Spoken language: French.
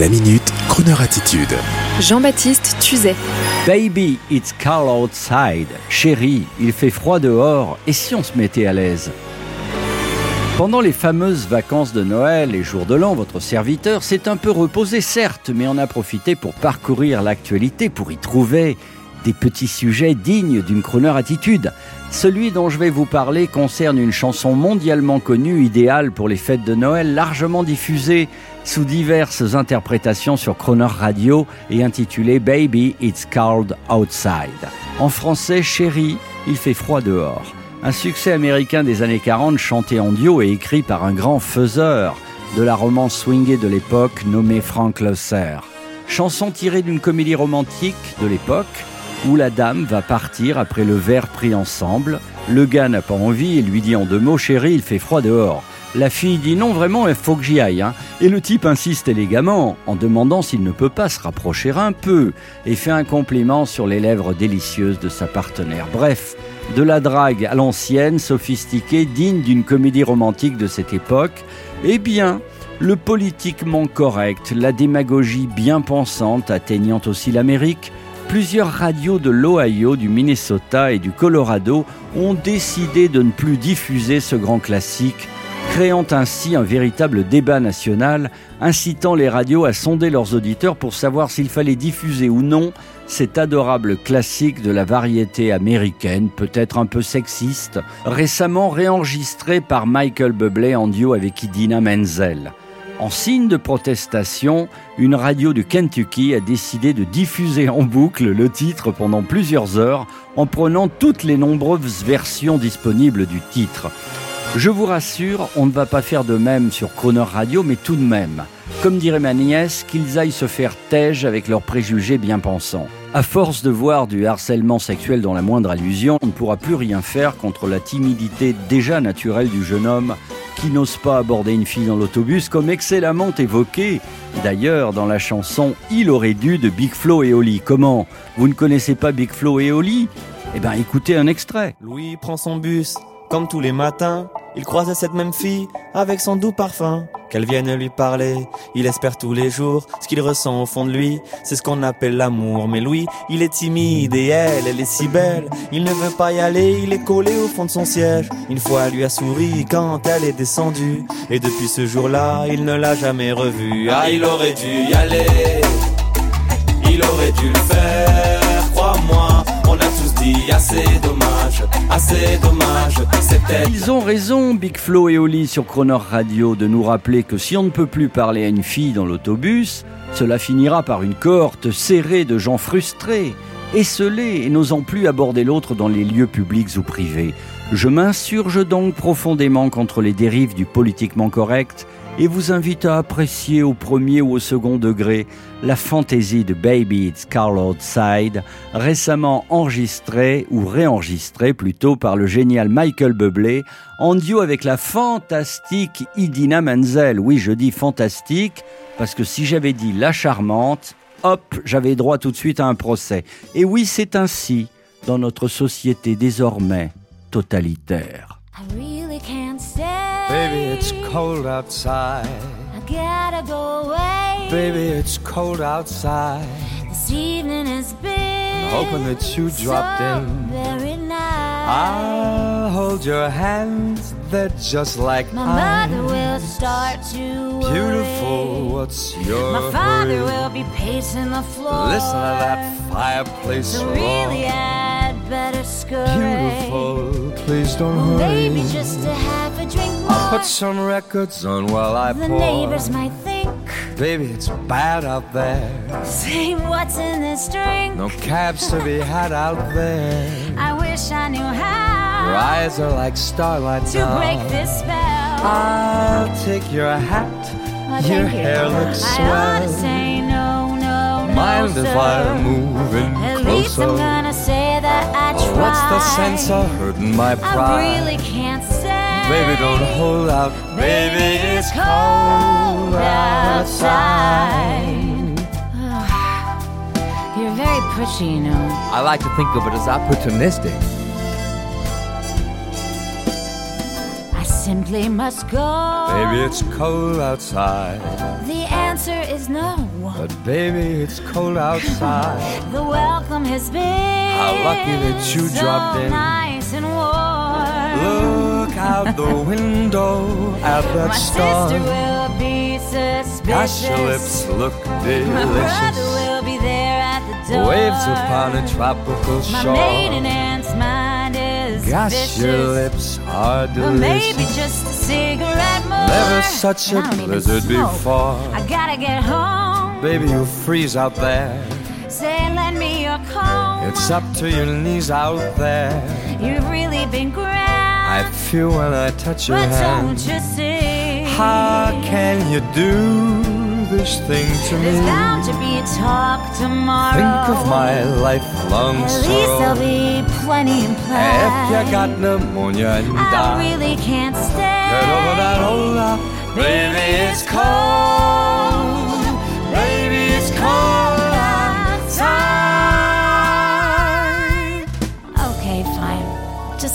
La minute, Kroneur attitude. Jean-Baptiste Tuzet. Baby, it's cold outside. Chérie, il fait froid dehors. Et si on se mettait à l'aise? Pendant les fameuses vacances de Noël et jours de l'an, votre serviteur s'est un peu reposé, certes, mais en a profité pour parcourir l'actualité, pour y trouver des petits sujets dignes d'une chroneur attitude. Celui dont je vais vous parler concerne une chanson mondialement connue, idéale pour les fêtes de Noël, largement diffusée sous diverses interprétations sur Croner Radio et intitulée Baby It's Cold Outside. En français, Chérie, il fait froid dehors. Un succès américain des années 40 chanté en duo et écrit par un grand faiseur de la romance swingée de l'époque nommé Frank Loesser. Chanson tirée d'une comédie romantique de l'époque où la dame va partir après le verre pris ensemble. Le gars n'a pas envie et lui dit en deux mots Chérie, il fait froid dehors. La fille dit non, vraiment, il faut que j'y aille. Hein. Et le type insiste élégamment en demandant s'il ne peut pas se rapprocher un peu et fait un compliment sur les lèvres délicieuses de sa partenaire. Bref, de la drague à l'ancienne, sophistiquée, digne d'une comédie romantique de cette époque. Eh bien, le politiquement correct, la démagogie bien pensante atteignant aussi l'Amérique, plusieurs radios de l'Ohio, du Minnesota et du Colorado ont décidé de ne plus diffuser ce grand classique créant ainsi un véritable débat national, incitant les radios à sonder leurs auditeurs pour savoir s'il fallait diffuser ou non cet adorable classique de la variété américaine, peut-être un peu sexiste, récemment réenregistré par Michael Bublé en duo avec Idina Menzel. En signe de protestation, une radio du Kentucky a décidé de diffuser en boucle le titre pendant plusieurs heures en prenant toutes les nombreuses versions disponibles du titre. Je vous rassure, on ne va pas faire de même sur Croner Radio, mais tout de même, comme dirait ma nièce, qu'ils aillent se faire tège avec leurs préjugés bien pensants. À force de voir du harcèlement sexuel dans la moindre allusion, on ne pourra plus rien faire contre la timidité déjà naturelle du jeune homme qui n'ose pas aborder une fille dans l'autobus, comme excellemment évoqué d'ailleurs dans la chanson Il aurait dû de Big Flo et Oli. Comment Vous ne connaissez pas Big Flo et Oli? Eh bien écoutez un extrait. Louis prend son bus, comme tous les matins, il croise cette même fille avec son doux parfum. Qu'elle vienne lui parler, il espère tous les jours ce qu'il ressent au fond de lui. C'est ce qu'on appelle l'amour. Mais lui, il est timide et elle, elle est si belle. Il ne veut pas y aller, il est collé au fond de son siège. Une fois, elle lui a souri quand elle est descendue. Et depuis ce jour-là, il ne l'a jamais revue. Ah, il aurait dû y aller. Ils ont raison, Big Flo et Oli sur Croner Radio, de nous rappeler que si on ne peut plus parler à une fille dans l'autobus, cela finira par une cohorte serrée de gens frustrés, esselés et n'osant plus aborder l'autre dans les lieux publics ou privés. Je m'insurge donc profondément contre les dérives du politiquement correct et vous invite à apprécier au premier ou au second degré la fantaisie de Baby It's Carl Outside, récemment enregistrée ou réenregistrée plutôt par le génial Michael Bublé en duo avec la fantastique Idina Menzel. Oui, je dis fantastique parce que si j'avais dit la charmante, hop, j'avais droit tout de suite à un procès. Et oui, c'est ainsi dans notre société désormais totalitaire. Baby, it's cold outside. I gotta go away. Baby, it's cold outside. This evening has been hoping that you dropped so in. Very nice. I'll hold your hands, they're just like My ice. mother will start to worry. Beautiful, what's your My father hurry? will be pacing the floor. Listen to that fireplace So roar. really, I'd better scurry. Beautiful, please don't Well, hurry. maybe just to have put some records on while I the pour. neighbors might think, Baby, it's bad out there. say what's in this drink. No cabs to be had out there. I wish I knew how Your eyes are like starlight to now. break this spell. I'll take your hat. Oh, your thank you. hair looks I swell. ought to say no, no, no, Mind if sir. I move in At least I'm gonna say that I tried. What's the sense of hurting my pride? I really can't. Baby, don't hold out. Baby, it's cold outside. You're very pushy, you know. I like to think of it as opportunistic. I simply must go. Baby, it's cold outside. The answer is no. But baby, it's cold outside. The welcome has been How lucky that you so dropped in. nice and warm. Look out the window at that My storm. sister will be suspicious. Gosh, your lips look delicious. My brother will be there at the door. Waves upon a tropical My shore. maiden aunt's mind is Gosh, vicious. your lips are delicious. But maybe just a cigarette more. Never such a And even blizzard before. I gotta get home. Baby, you'll freeze out there. Say, lend me your comb. It's up to your knees out there. You've really been grand. I feel when I touch your but hand. don't you see? How can you do this thing to me? There's bound to be a talk tomorrow. Think of my lifelong At least there'll be plenty in play. If you got pneumonia and I die, really can't stay. get over that old. Baby, it's cold. Baby, it's cold